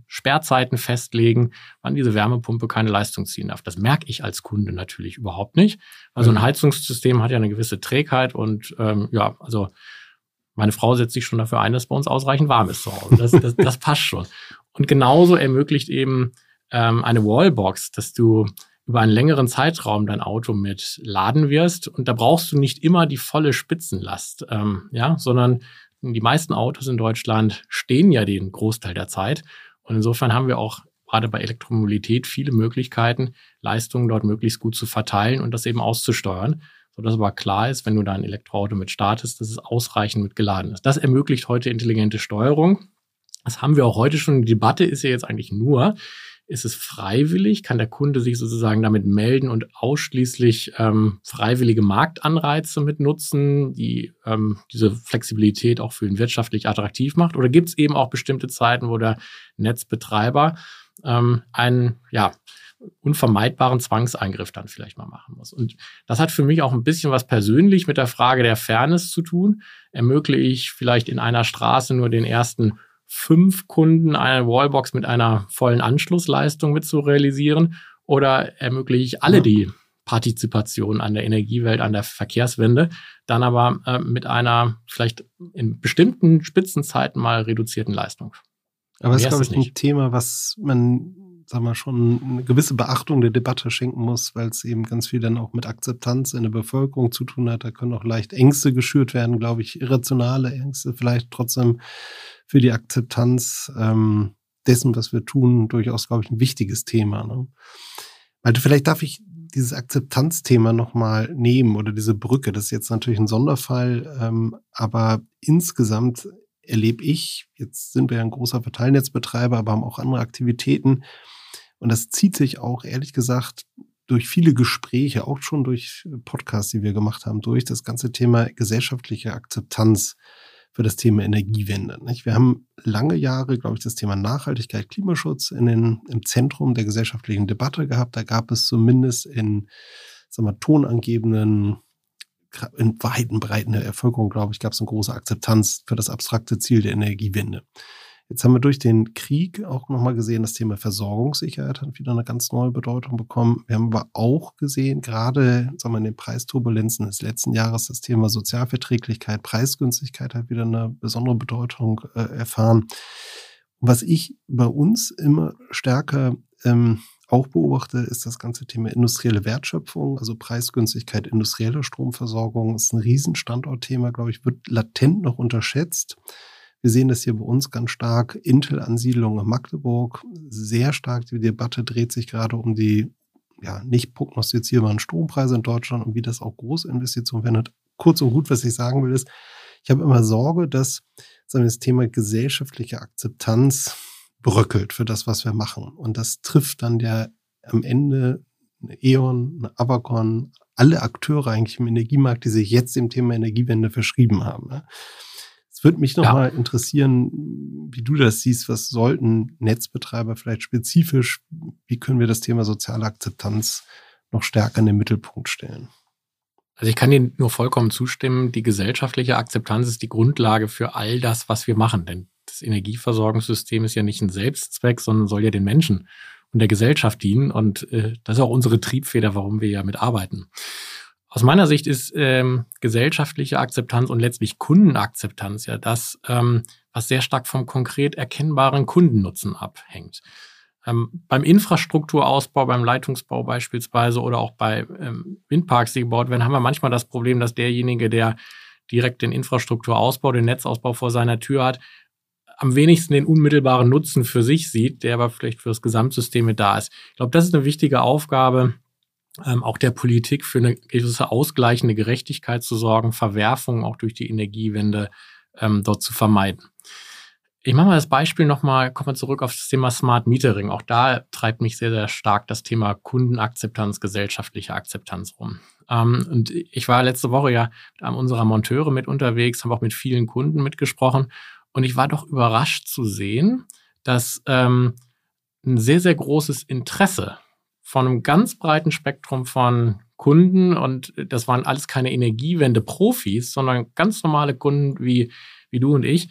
Sperrzeiten festlegen, wann diese Wärmepumpe keine Leistung ziehen darf. Das merke ich als Kunde natürlich überhaupt nicht. Also ein mhm. Heizungssystem hat ja eine gewisse Trägheit und ähm, ja, also meine Frau setzt sich schon dafür ein, dass bei uns ausreichend warm ist zu Hause. Das, das, das passt schon. Und genauso ermöglicht eben ähm, eine Wallbox, dass du über einen längeren Zeitraum dein Auto mit laden wirst. Und da brauchst du nicht immer die volle Spitzenlast, ähm, ja, sondern die meisten Autos in Deutschland stehen ja den Großteil der Zeit. Und insofern haben wir auch gerade bei Elektromobilität viele Möglichkeiten, Leistungen dort möglichst gut zu verteilen und das eben auszusteuern, sodass aber klar ist, wenn du da ein Elektroauto mit startest, dass es ausreichend mit geladen ist. Das ermöglicht heute intelligente Steuerung. Das haben wir auch heute schon. Die Debatte ist ja jetzt eigentlich nur, ist es freiwillig? Kann der Kunde sich sozusagen damit melden und ausschließlich ähm, freiwillige Marktanreize mit nutzen, die ähm, diese Flexibilität auch für ihn wirtschaftlich attraktiv macht? Oder gibt es eben auch bestimmte Zeiten, wo der Netzbetreiber ähm, einen ja, unvermeidbaren Zwangseingriff dann vielleicht mal machen muss? Und das hat für mich auch ein bisschen was persönlich mit der Frage der Fairness zu tun. Ermögliche ich vielleicht in einer Straße nur den ersten fünf Kunden eine Wallbox mit einer vollen Anschlussleistung mit zu realisieren oder ermögliche ich alle die Partizipation an der Energiewelt, an der Verkehrswende, dann aber äh, mit einer vielleicht in bestimmten Spitzenzeiten mal reduzierten Leistung. Aber es ist, glaube ich, ein Thema, was man sagen wir schon, eine gewisse Beachtung der Debatte schenken muss, weil es eben ganz viel dann auch mit Akzeptanz in der Bevölkerung zu tun hat. Da können auch leicht Ängste geschürt werden, glaube ich, irrationale Ängste, vielleicht trotzdem für die Akzeptanz ähm, dessen, was wir tun, durchaus, glaube ich, ein wichtiges Thema. Ne? Malte, vielleicht darf ich dieses Akzeptanzthema nochmal nehmen oder diese Brücke. Das ist jetzt natürlich ein Sonderfall, ähm, aber insgesamt erlebe ich, jetzt sind wir ja ein großer Verteilnetzbetreiber, aber haben auch andere Aktivitäten. Und das zieht sich auch, ehrlich gesagt, durch viele Gespräche, auch schon durch Podcasts, die wir gemacht haben, durch das ganze Thema gesellschaftliche Akzeptanz für das Thema Energiewende. Nicht? Wir haben lange Jahre, glaube ich, das Thema Nachhaltigkeit, Klimaschutz in den, im Zentrum der gesellschaftlichen Debatte gehabt. Da gab es zumindest in sagen wir, tonangebenden in weiten Breiten der Bevölkerung, glaube ich, gab es eine große Akzeptanz für das abstrakte Ziel der Energiewende. Jetzt haben wir durch den Krieg auch nochmal gesehen, das Thema Versorgungssicherheit hat wieder eine ganz neue Bedeutung bekommen. Wir haben aber auch gesehen, gerade sagen wir, in den Preisturbulenzen des letzten Jahres, das Thema Sozialverträglichkeit, Preisgünstigkeit hat wieder eine besondere Bedeutung äh, erfahren. Was ich bei uns immer stärker ähm, auch beobachte, ist das ganze Thema industrielle Wertschöpfung, also Preisgünstigkeit industrieller Stromversorgung. Das ist ein Riesenstandortthema, glaube ich, wird latent noch unterschätzt. Wir sehen das hier bei uns ganz stark. Intel-Ansiedlung in Magdeburg, sehr stark. Die Debatte dreht sich gerade um die ja, nicht prognostizierbaren Strompreise in Deutschland und wie das auch Großinvestitionen werden. Kurz und gut, was ich sagen will, ist, ich habe immer Sorge, dass sagen wir, das Thema gesellschaftliche Akzeptanz bröckelt für das, was wir machen. Und das trifft dann der am Ende eine E.ON, eine Avacon, alle Akteure eigentlich im Energiemarkt, die sich jetzt dem Thema Energiewende verschrieben haben. Es würde mich nochmal ja. interessieren, wie du das siehst. Was sollten Netzbetreiber vielleicht spezifisch, wie können wir das Thema soziale Akzeptanz noch stärker in den Mittelpunkt stellen? Also ich kann dir nur vollkommen zustimmen. Die gesellschaftliche Akzeptanz ist die Grundlage für all das, was wir machen. Denn das Energieversorgungssystem ist ja nicht ein Selbstzweck, sondern soll ja den Menschen und der Gesellschaft dienen. Und äh, das ist auch unsere Triebfeder, warum wir ja mitarbeiten. Aus meiner Sicht ist ähm, gesellschaftliche Akzeptanz und letztlich Kundenakzeptanz ja das, ähm, was sehr stark vom konkret erkennbaren Kundennutzen abhängt. Ähm, beim Infrastrukturausbau, beim Leitungsbau beispielsweise oder auch bei ähm, Windparks, die gebaut werden, haben wir manchmal das Problem, dass derjenige, der direkt den Infrastrukturausbau, den Netzausbau vor seiner Tür hat, am wenigsten den unmittelbaren Nutzen für sich sieht, der aber vielleicht für das Gesamtsystem mit da ist. Ich glaube, das ist eine wichtige Aufgabe, ähm, auch der Politik für eine gewisse ausgleichende Gerechtigkeit zu sorgen, Verwerfungen auch durch die Energiewende ähm, dort zu vermeiden. Ich mache mal das Beispiel nochmal, kommen wir zurück auf das Thema Smart Metering. Auch da treibt mich sehr, sehr stark das Thema Kundenakzeptanz, gesellschaftliche Akzeptanz rum. Ähm, und ich war letzte Woche ja mit einem unserer Monteure mit unterwegs, habe auch mit vielen Kunden mitgesprochen und ich war doch überrascht zu sehen, dass ähm, ein sehr, sehr großes Interesse von einem ganz breiten Spektrum von Kunden und das waren alles keine Energiewende-Profis, sondern ganz normale Kunden wie, wie du und ich,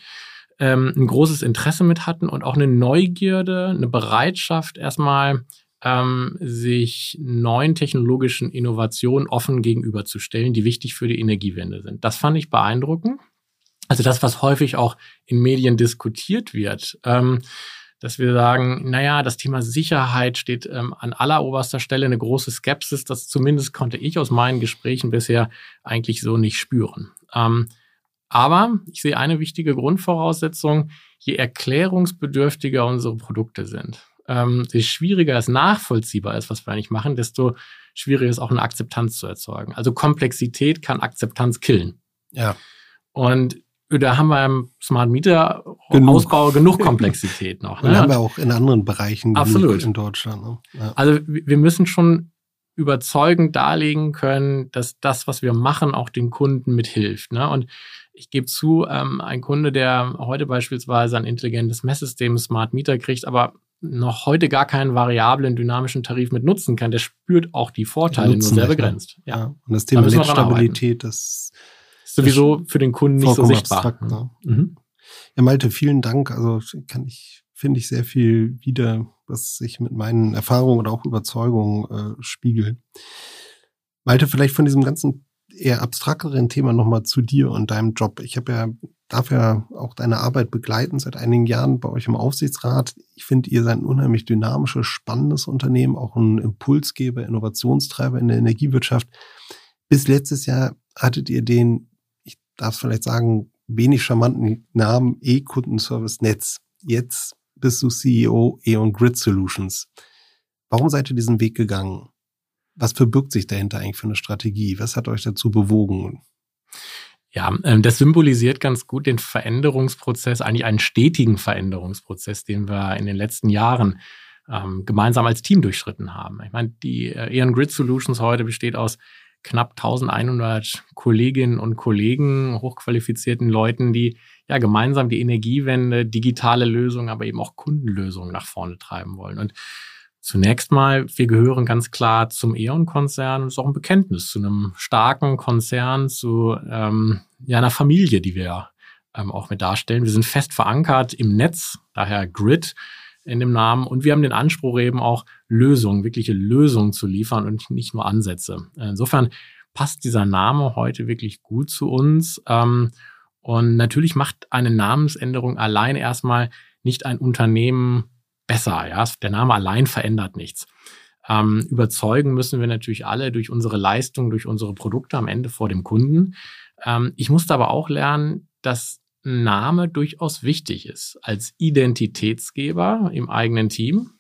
ähm, ein großes Interesse mit hatten und auch eine Neugierde, eine Bereitschaft, erstmal ähm, sich neuen technologischen Innovationen offen gegenüberzustellen, die wichtig für die Energiewende sind. Das fand ich beeindruckend. Also das, was häufig auch in Medien diskutiert wird, ähm, dass wir sagen, naja, das Thema Sicherheit steht ähm, an alleroberster Stelle, eine große Skepsis, das zumindest konnte ich aus meinen Gesprächen bisher eigentlich so nicht spüren. Ähm, aber ich sehe eine wichtige Grundvoraussetzung, je erklärungsbedürftiger unsere Produkte sind, ähm, je schwieriger es nachvollziehbar ist, was wir eigentlich machen, desto schwieriger ist auch eine Akzeptanz zu erzeugen. Also Komplexität kann Akzeptanz killen. Ja. Und da haben wir im Smart Meter genug. Ausbau genug Komplexität noch. Ne? Und haben wir auch in anderen Bereichen Absolut. in Deutschland. Ne? Ja. Also wir müssen schon überzeugend darlegen können, dass das, was wir machen, auch den Kunden mithilft. Ne? Und ich gebe zu, ähm, ein Kunde, der heute beispielsweise ein intelligentes Messsystem Smart Meter kriegt, aber noch heute gar keinen variablen dynamischen Tarif mit nutzen kann, der spürt auch die Vorteile nur sehr begrenzt. Ja. ja. Und das Thema Netzstabilität, das sowieso für den Kunden nicht so sichtbar. Abstrakt, ne? mhm. Ja, Malte, vielen Dank. Also kann ich, finde ich sehr viel wieder, was sich mit meinen Erfahrungen oder auch Überzeugungen äh, spiegelt. Malte, vielleicht von diesem ganzen eher abstrakteren Thema nochmal zu dir und deinem Job. Ich habe ja, darf ja auch deine Arbeit begleiten seit einigen Jahren bei euch im Aufsichtsrat. Ich finde, ihr seid ein unheimlich dynamisches, spannendes Unternehmen, auch ein Impulsgeber, Innovationstreiber in der Energiewirtschaft. Bis letztes Jahr hattet ihr den, ich darf es vielleicht sagen, wenig charmanten Namen E-Kundenservice Netz. Jetzt bist du CEO E.ON Grid Solutions. Warum seid ihr diesen Weg gegangen? Was verbirgt sich dahinter eigentlich für eine Strategie? Was hat euch dazu bewogen? Ja, ähm, das symbolisiert ganz gut den Veränderungsprozess, eigentlich einen stetigen Veränderungsprozess, den wir in den letzten Jahren ähm, gemeinsam als Team durchschritten haben. Ich meine, die äh, E.ON Grid Solutions heute besteht aus knapp 1100 Kolleginnen und Kollegen, hochqualifizierten Leuten, die ja gemeinsam die Energiewende, digitale Lösungen, aber eben auch Kundenlösungen nach vorne treiben wollen. Und Zunächst mal, wir gehören ganz klar zum E.ON-Konzern und ist auch ein Bekenntnis zu einem starken Konzern, zu ähm, ja, einer Familie, die wir ähm, auch mit darstellen. Wir sind fest verankert im Netz, daher Grid in dem Namen. Und wir haben den Anspruch eben auch Lösungen, wirkliche Lösungen zu liefern und nicht nur Ansätze. Insofern passt dieser Name heute wirklich gut zu uns. Ähm, und natürlich macht eine Namensänderung allein erstmal nicht ein Unternehmen besser. Ja? Der Name allein verändert nichts. Ähm, überzeugen müssen wir natürlich alle durch unsere Leistung, durch unsere Produkte am Ende vor dem Kunden. Ähm, ich musste aber auch lernen, dass Name durchaus wichtig ist. Als Identitätsgeber im eigenen Team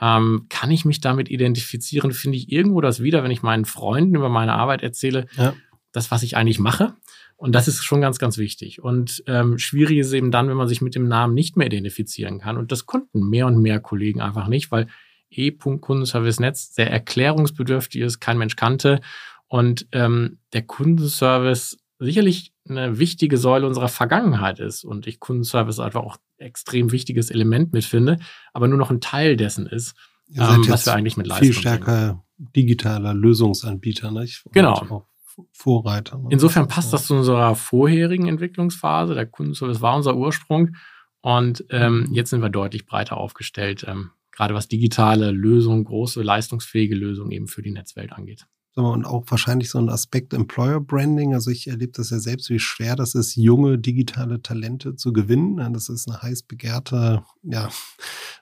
ähm, kann ich mich damit identifizieren, finde ich irgendwo das wieder, wenn ich meinen Freunden über meine Arbeit erzähle, ja. das, was ich eigentlich mache. Und das ist schon ganz, ganz wichtig. Und ähm, schwierig ist eben dann, wenn man sich mit dem Namen nicht mehr identifizieren kann. Und das konnten mehr und mehr Kollegen einfach nicht, weil E-Kundenservice-Netz sehr erklärungsbedürftig ist, kein Mensch kannte. Und ähm, der Kundenservice sicherlich eine wichtige Säule unserer Vergangenheit ist und ich Kundenservice einfach auch extrem wichtiges Element mitfinde, aber nur noch ein Teil dessen ist, ähm, was wir eigentlich mit Leistung Viel stärker bringen. digitaler Lösungsanbieter, nicht? Und genau. Vorreiter. Ne? Insofern passt das zu unserer vorherigen Entwicklungsphase. Der Kundenservice war unser Ursprung. Und ähm, jetzt sind wir deutlich breiter aufgestellt, ähm, gerade was digitale Lösungen, große leistungsfähige Lösungen eben für die Netzwelt angeht und auch wahrscheinlich so ein Aspekt Employer Branding. Also ich erlebe das ja selbst, wie schwer das ist, junge digitale Talente zu gewinnen. Das ist eine heiß begehrte ja,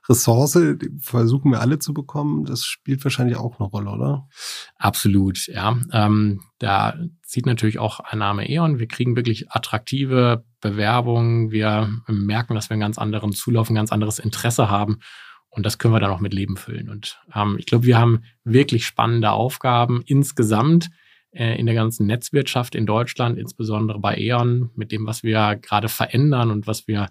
Ressource, die versuchen wir alle zu bekommen. Das spielt wahrscheinlich auch eine Rolle, oder? Absolut, ja. Ähm, da zieht natürlich auch ein Name E.ON. Wir kriegen wirklich attraktive Bewerbungen. Wir merken, dass wir einen ganz anderen Zulauf, ein ganz anderes Interesse haben. Und das können wir dann auch mit Leben füllen. Und ähm, ich glaube, wir haben wirklich spannende Aufgaben insgesamt äh, in der ganzen Netzwirtschaft in Deutschland, insbesondere bei E.ON, mit dem, was wir gerade verändern und was wir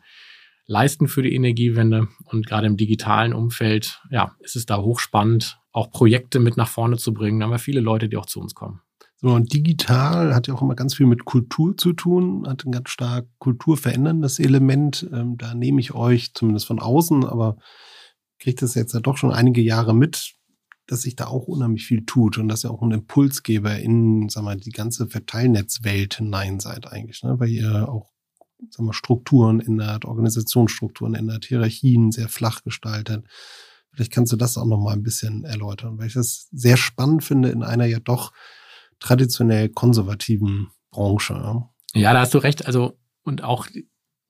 leisten für die Energiewende. Und gerade im digitalen Umfeld, ja, ist es da hochspannend, auch Projekte mit nach vorne zu bringen. Da haben wir viele Leute, die auch zu uns kommen. So, und digital hat ja auch immer ganz viel mit Kultur zu tun, hat ein ganz stark kulturveränderndes Element. Ähm, da nehme ich euch zumindest von außen, aber kriegt das jetzt ja doch schon einige Jahre mit, dass sich da auch unheimlich viel tut und dass ihr auch ein Impulsgeber in, sag mal, die ganze Verteilnetzwelt hinein seid eigentlich, ne? weil ihr auch sag mal, Strukturen ändert, Organisationsstrukturen ändert, Hierarchien sehr flach gestaltet. Vielleicht kannst du das auch noch mal ein bisschen erläutern, weil ich das sehr spannend finde in einer ja doch traditionell konservativen Branche. Ja, da hast du recht. Also, und auch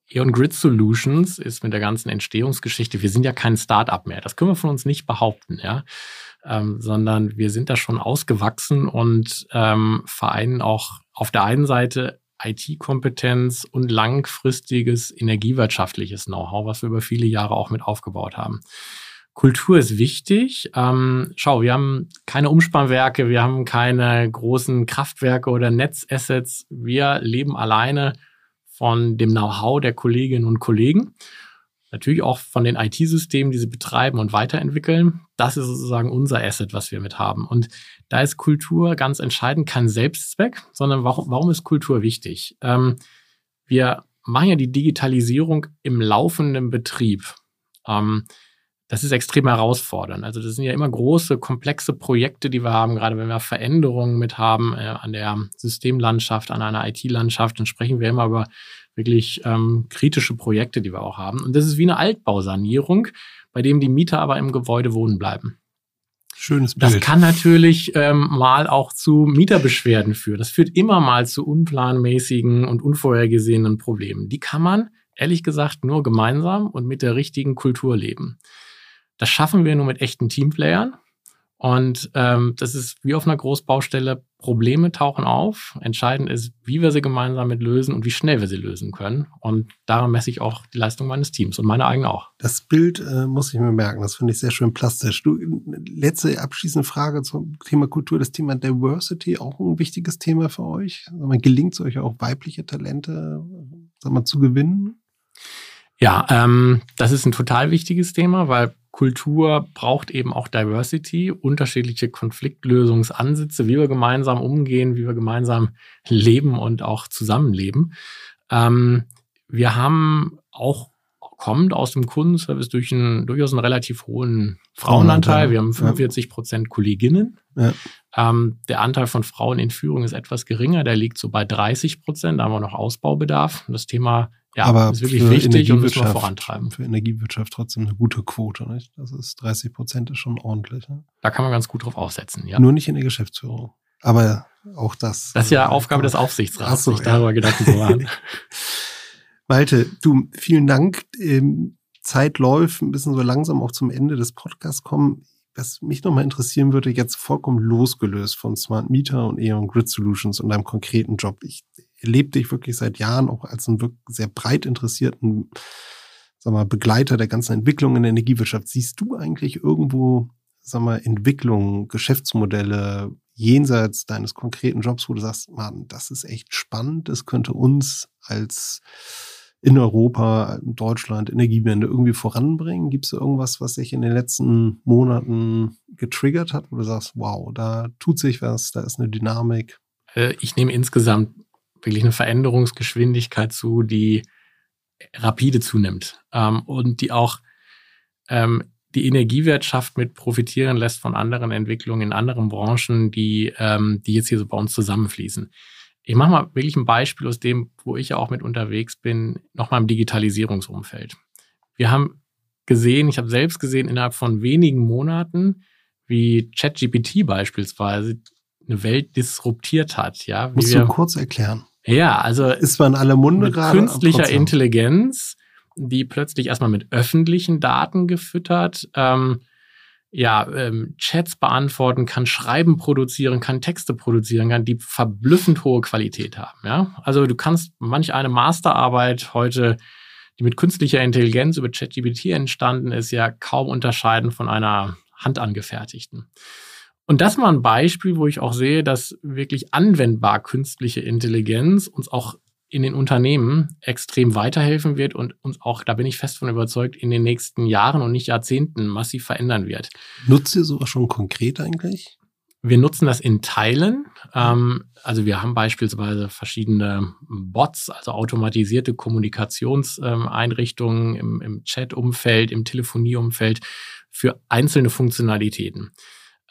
E.ON Grid Solutions ist mit der ganzen Entstehungsgeschichte, wir sind ja kein Start-up mehr. Das können wir von uns nicht behaupten, ja. Ähm, sondern wir sind da schon ausgewachsen und ähm, vereinen auch auf der einen Seite IT-Kompetenz und langfristiges energiewirtschaftliches Know-how, was wir über viele Jahre auch mit aufgebaut haben. Kultur ist wichtig. Ähm, schau, wir haben keine Umspannwerke, wir haben keine großen Kraftwerke oder Netzassets. Wir leben alleine von dem Know-how der Kolleginnen und Kollegen, natürlich auch von den IT-Systemen, die sie betreiben und weiterentwickeln. Das ist sozusagen unser Asset, was wir mit haben. Und da ist Kultur ganz entscheidend kein Selbstzweck, sondern warum, warum ist Kultur wichtig? Ähm, wir machen ja die Digitalisierung im laufenden Betrieb. Ähm, das ist extrem herausfordernd. Also das sind ja immer große, komplexe Projekte, die wir haben, gerade wenn wir Veränderungen mit haben äh, an der Systemlandschaft, an einer IT-Landschaft, dann sprechen wir immer über wirklich ähm, kritische Projekte, die wir auch haben. Und das ist wie eine Altbausanierung, bei dem die Mieter aber im Gebäude wohnen bleiben. Schönes Bild. Das kann natürlich ähm, mal auch zu Mieterbeschwerden führen. Das führt immer mal zu unplanmäßigen und unvorhergesehenen Problemen. Die kann man, ehrlich gesagt, nur gemeinsam und mit der richtigen Kultur leben. Das schaffen wir nur mit echten Teamplayern. Und ähm, das ist wie auf einer Großbaustelle, Probleme tauchen auf. Entscheidend ist, wie wir sie gemeinsam mit lösen und wie schnell wir sie lösen können. Und daran messe ich auch die Leistung meines Teams und meine eigene auch. Das Bild äh, muss ich mir merken, das finde ich sehr schön plastisch. Du, letzte abschließende Frage zum Thema Kultur, das Thema Diversity, auch ein wichtiges Thema für euch. Mal, gelingt es euch auch weibliche Talente sag mal, zu gewinnen? Ja, ähm, das ist ein total wichtiges Thema, weil Kultur braucht eben auch Diversity, unterschiedliche Konfliktlösungsansätze, wie wir gemeinsam umgehen, wie wir gemeinsam leben und auch zusammenleben. Ähm, wir haben auch kommt aus dem Kundenservice durch einen durchaus einen relativ hohen Frauenanteil. Wir haben 45 Prozent Kolleginnen. Ja. Ähm, der Anteil von Frauen in Führung ist etwas geringer, der liegt so bei 30 Prozent. Da haben wir noch Ausbaubedarf. Das Thema ja, aber ist wirklich wichtig und müssen wir vorantreiben. Für Energiewirtschaft trotzdem eine gute Quote, nicht? Das ist 30 Prozent ist schon ordentlich. Ne? Da kann man ganz gut drauf aufsetzen, ja. Nur nicht in der Geschäftsführung. Aber auch das. Das ist ja äh, Aufgabe des Aufsichtsrats, so, sich darüber Gedanken zu machen. Malte, du, vielen Dank. Ähm, Zeit läuft, ein bisschen so langsam auch zum Ende des Podcasts kommen. Was mich nochmal interessieren würde, jetzt vollkommen losgelöst von Smart Meter und Eon Grid Solutions und deinem konkreten Job. Ich erlebe dich wirklich seit Jahren auch als einen wirklich sehr breit interessierten sag mal, Begleiter der ganzen Entwicklung in der Energiewirtschaft. Siehst du eigentlich irgendwo, sag mal, Entwicklungen, Geschäftsmodelle jenseits deines konkreten Jobs, wo du sagst, Mann, das ist echt spannend, das könnte uns als in Europa, in Deutschland Energiewende irgendwie voranbringen? Gibt es irgendwas, was sich in den letzten Monaten getriggert hat, wo du sagst, wow, da tut sich was, da ist eine Dynamik? Äh, ich nehme insgesamt wirklich eine Veränderungsgeschwindigkeit zu, die rapide zunimmt ähm, und die auch ähm, die Energiewirtschaft mit profitieren lässt von anderen Entwicklungen in anderen Branchen, die, ähm, die jetzt hier so bei uns zusammenfließen. Ich mache mal wirklich ein Beispiel aus dem, wo ich ja auch mit unterwegs bin, nochmal im Digitalisierungsumfeld. Wir haben gesehen, ich habe selbst gesehen, innerhalb von wenigen Monaten, wie ChatGPT beispielsweise eine Welt disruptiert hat. Ja, Musst du kurz erklären. Ja, also ist man alle Munde gerade. Künstlicher Intelligenz, die plötzlich erstmal mit öffentlichen Daten gefüttert, ähm, ja, ähm, Chats beantworten kann, Schreiben produzieren kann, Texte produzieren kann, die verblüffend hohe Qualität haben. Ja, also du kannst manch eine Masterarbeit heute, die mit künstlicher Intelligenz über ChatGPT entstanden ist, ja kaum unterscheiden von einer handangefertigten. Und das mal ein Beispiel, wo ich auch sehe, dass wirklich anwendbar künstliche Intelligenz uns auch in den Unternehmen extrem weiterhelfen wird und uns auch, da bin ich fest von überzeugt, in den nächsten Jahren und nicht Jahrzehnten massiv verändern wird. Nutzt ihr sowas schon konkret eigentlich? Wir nutzen das in Teilen. Ähm, also wir haben beispielsweise verschiedene Bots, also automatisierte Kommunikationseinrichtungen ähm, im, im Chat-Umfeld, im Telefonieumfeld für einzelne Funktionalitäten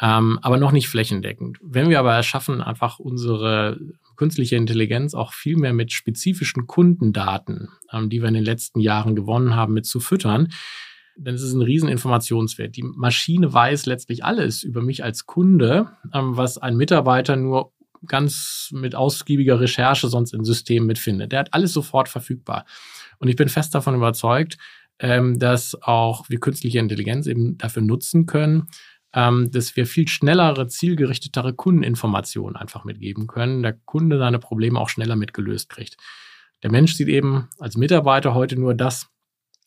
ähm, aber noch nicht flächendeckend. Wenn wir aber es schaffen, einfach unsere künstliche Intelligenz auch viel mehr mit spezifischen Kundendaten, ähm, die wir in den letzten Jahren gewonnen haben, mit zu füttern, ist es ein riesen Informationswert. Die Maschine weiß letztlich alles über mich als Kunde, ähm, was ein Mitarbeiter nur ganz mit ausgiebiger Recherche sonst im System mitfindet. Der hat alles sofort verfügbar. Und ich bin fest davon überzeugt, ähm, dass auch wir künstliche Intelligenz eben dafür nutzen können, ähm, dass wir viel schnellere, zielgerichtetere Kundeninformationen einfach mitgeben können. Der Kunde seine Probleme auch schneller mitgelöst kriegt. Der Mensch sieht eben als Mitarbeiter heute nur das,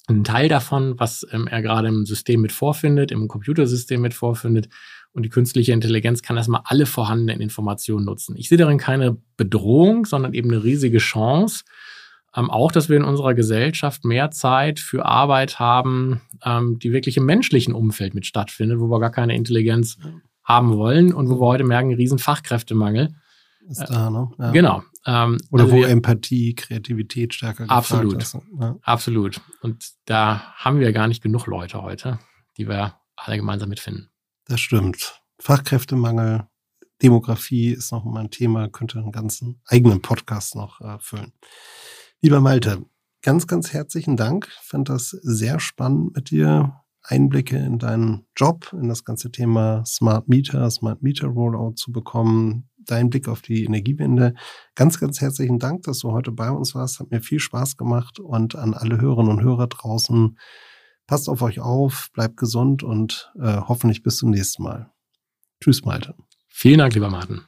einen Teil davon, was ähm, er gerade im System mit vorfindet, im Computersystem mit vorfindet. Und die künstliche Intelligenz kann erstmal alle vorhandenen Informationen nutzen. Ich sehe darin keine Bedrohung, sondern eben eine riesige Chance, ähm, auch, dass wir in unserer Gesellschaft mehr Zeit für Arbeit haben, ähm, die wirklich im menschlichen Umfeld mit stattfindet, wo wir gar keine Intelligenz haben wollen und wo wir heute merken, riesen Fachkräftemangel. Ist da, ne? Ja. Genau. Ähm, Oder also wo wir, Empathie, Kreativität stärker Absolut. Ist, ja. Absolut. Und da haben wir gar nicht genug Leute heute, die wir alle gemeinsam mitfinden. Das stimmt. Fachkräftemangel, Demografie ist noch mal ein Thema, könnte einen ganzen eigenen Podcast noch äh, füllen. Lieber Malte, ganz, ganz herzlichen Dank. Ich fand das sehr spannend mit dir Einblicke in deinen Job, in das ganze Thema Smart Meter, Smart Meter Rollout zu bekommen, deinen Blick auf die Energiewende. Ganz, ganz herzlichen Dank, dass du heute bei uns warst. Hat mir viel Spaß gemacht und an alle Hörerinnen und Hörer draußen. Passt auf euch auf, bleibt gesund und äh, hoffentlich bis zum nächsten Mal. Tschüss, Malte. Vielen Dank, lieber Martin.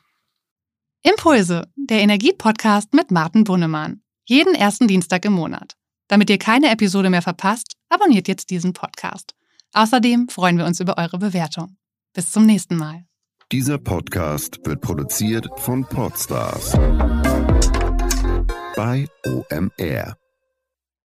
Impulse, der Energie-Podcast mit Martin Bunnemann. Jeden ersten Dienstag im Monat. Damit ihr keine Episode mehr verpasst, abonniert jetzt diesen Podcast. Außerdem freuen wir uns über eure Bewertung. Bis zum nächsten Mal. Dieser Podcast wird produziert von Podstars bei OMR.